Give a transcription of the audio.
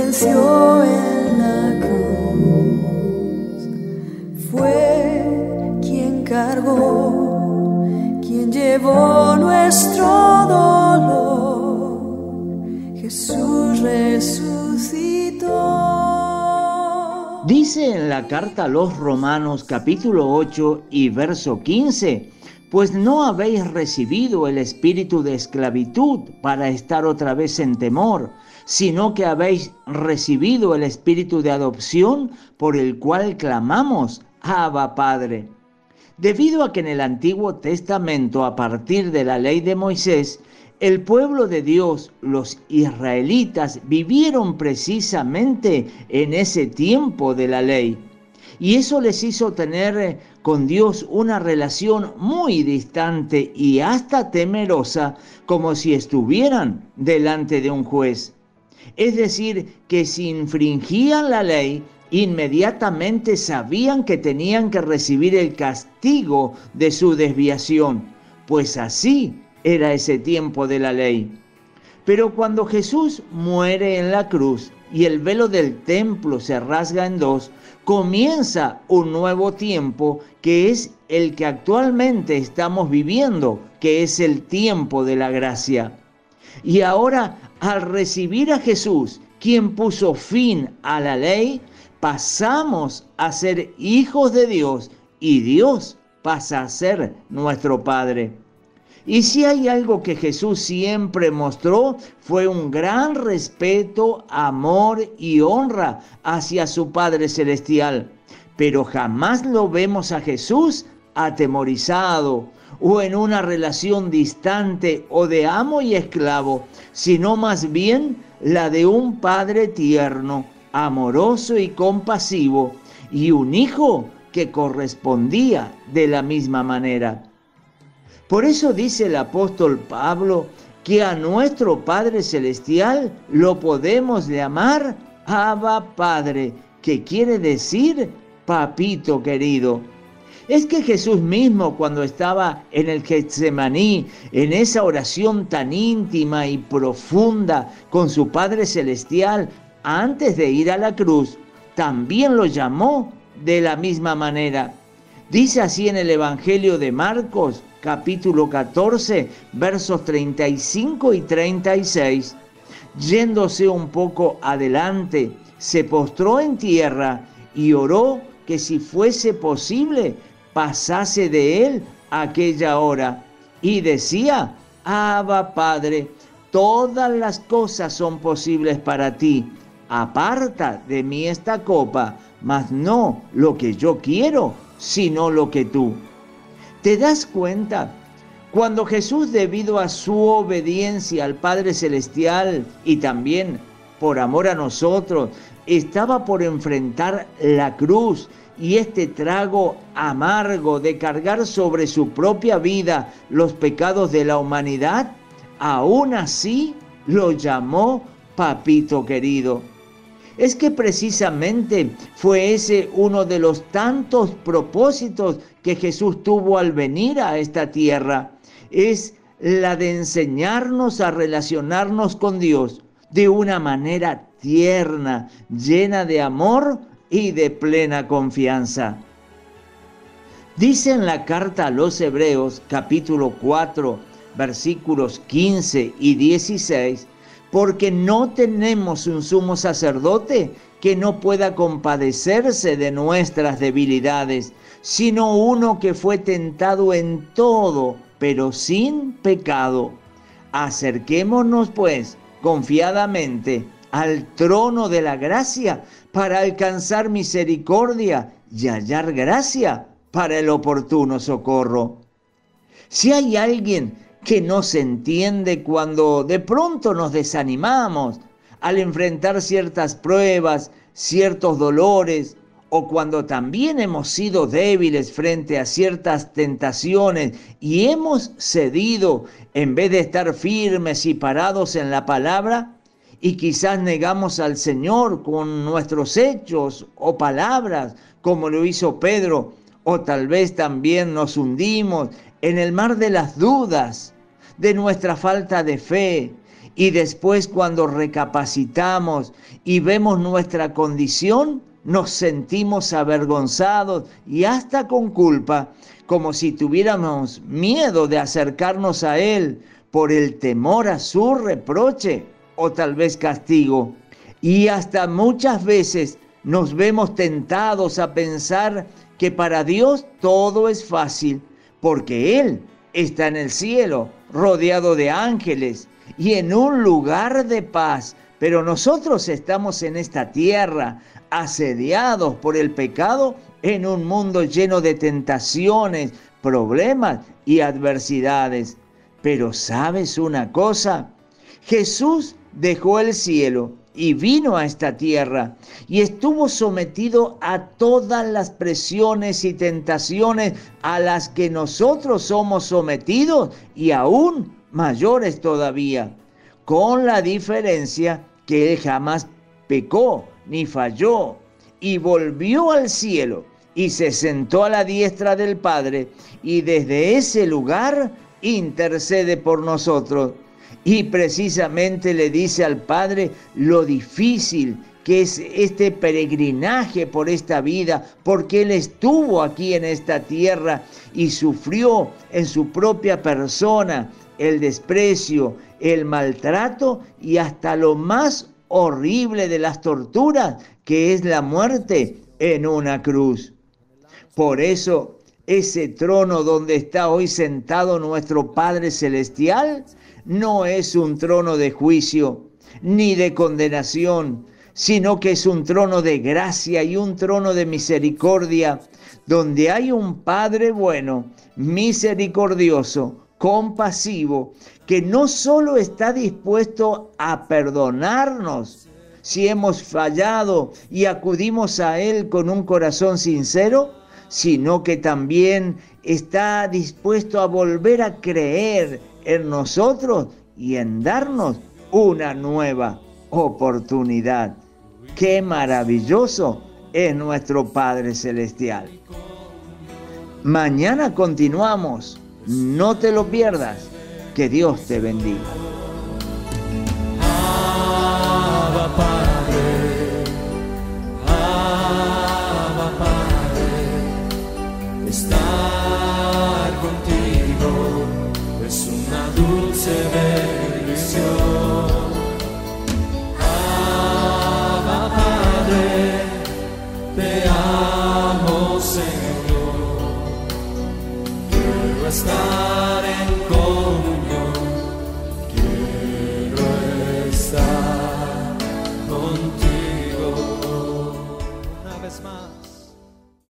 venció en la cruz. Fue quien cargó, quien llevó nuestro dolor. Jesús resucitó. Dice en la carta a los Romanos capítulo 8 y verso 15, pues no habéis recibido el espíritu de esclavitud para estar otra vez en temor, sino que habéis recibido el espíritu de adopción por el cual clamamos, Abba Padre. Debido a que en el Antiguo Testamento, a partir de la ley de Moisés, el pueblo de Dios, los israelitas, vivieron precisamente en ese tiempo de la ley. Y eso les hizo tener eh, con Dios una relación muy distante y hasta temerosa, como si estuvieran delante de un juez. Es decir, que si infringían la ley, inmediatamente sabían que tenían que recibir el castigo de su desviación, pues así era ese tiempo de la ley. Pero cuando Jesús muere en la cruz y el velo del templo se rasga en dos, comienza un nuevo tiempo que es el que actualmente estamos viviendo, que es el tiempo de la gracia. Y ahora, al recibir a Jesús, quien puso fin a la ley, pasamos a ser hijos de Dios y Dios pasa a ser nuestro Padre. Y si hay algo que Jesús siempre mostró, fue un gran respeto, amor y honra hacia su Padre Celestial. Pero jamás lo vemos a Jesús atemorizado o en una relación distante o de amo y esclavo, sino más bien la de un Padre tierno, amoroso y compasivo, y un Hijo que correspondía de la misma manera. Por eso dice el apóstol Pablo que a nuestro Padre Celestial lo podemos llamar Abba Padre, que quiere decir papito querido. Es que Jesús mismo cuando estaba en el Getsemaní, en esa oración tan íntima y profunda con su Padre Celestial, antes de ir a la cruz, también lo llamó de la misma manera. Dice así en el Evangelio de Marcos, capítulo 14, versos 35 y 36. Yéndose un poco adelante, se postró en tierra y oró que si fuese posible pasase de él aquella hora. Y decía, Abba Padre, todas las cosas son posibles para ti. Aparta de mí esta copa, mas no lo que yo quiero, sino lo que tú. ¿Te das cuenta? Cuando Jesús, debido a su obediencia al Padre Celestial y también por amor a nosotros, estaba por enfrentar la cruz y este trago amargo de cargar sobre su propia vida los pecados de la humanidad, aún así lo llamó papito querido es que precisamente fue ese uno de los tantos propósitos que Jesús tuvo al venir a esta tierra. Es la de enseñarnos a relacionarnos con Dios de una manera tierna, llena de amor y de plena confianza. Dice en la carta a los Hebreos capítulo 4 versículos 15 y 16, porque no tenemos un sumo sacerdote que no pueda compadecerse de nuestras debilidades, sino uno que fue tentado en todo, pero sin pecado. Acerquémonos pues confiadamente al trono de la gracia para alcanzar misericordia y hallar gracia para el oportuno socorro. Si hay alguien que no se entiende cuando de pronto nos desanimamos al enfrentar ciertas pruebas, ciertos dolores, o cuando también hemos sido débiles frente a ciertas tentaciones y hemos cedido en vez de estar firmes y parados en la palabra, y quizás negamos al Señor con nuestros hechos o palabras, como lo hizo Pedro, o tal vez también nos hundimos en el mar de las dudas, de nuestra falta de fe Y después cuando recapacitamos y vemos nuestra condición, nos sentimos avergonzados y hasta con culpa, como si tuviéramos miedo de acercarnos a Él por el temor a su reproche o tal vez castigo. Y hasta muchas veces nos vemos tentados a pensar que para Dios todo es fácil, porque Él está en el cielo, rodeado de ángeles y en un lugar de paz. Pero nosotros estamos en esta tierra, asediados por el pecado, en un mundo lleno de tentaciones, problemas y adversidades. Pero sabes una cosa, Jesús dejó el cielo y vino a esta tierra y estuvo sometido a todas las presiones y tentaciones a las que nosotros somos sometidos y aún mayores todavía, con la diferencia que él jamás pecó ni falló y volvió al cielo y se sentó a la diestra del Padre y desde ese lugar intercede por nosotros. Y precisamente le dice al Padre lo difícil que es este peregrinaje por esta vida, porque Él estuvo aquí en esta tierra y sufrió en su propia persona el desprecio, el maltrato y hasta lo más horrible de las torturas, que es la muerte en una cruz. Por eso, ese trono donde está hoy sentado nuestro Padre Celestial no es un trono de juicio ni de condenación, sino que es un trono de gracia y un trono de misericordia, donde hay un Padre bueno, misericordioso, compasivo, que no solo está dispuesto a perdonarnos si hemos fallado y acudimos a Él con un corazón sincero, sino que también está dispuesto a volver a creer en nosotros y en darnos una nueva oportunidad. Qué maravilloso es nuestro Padre Celestial. Mañana continuamos. No te lo pierdas. Que Dios te bendiga.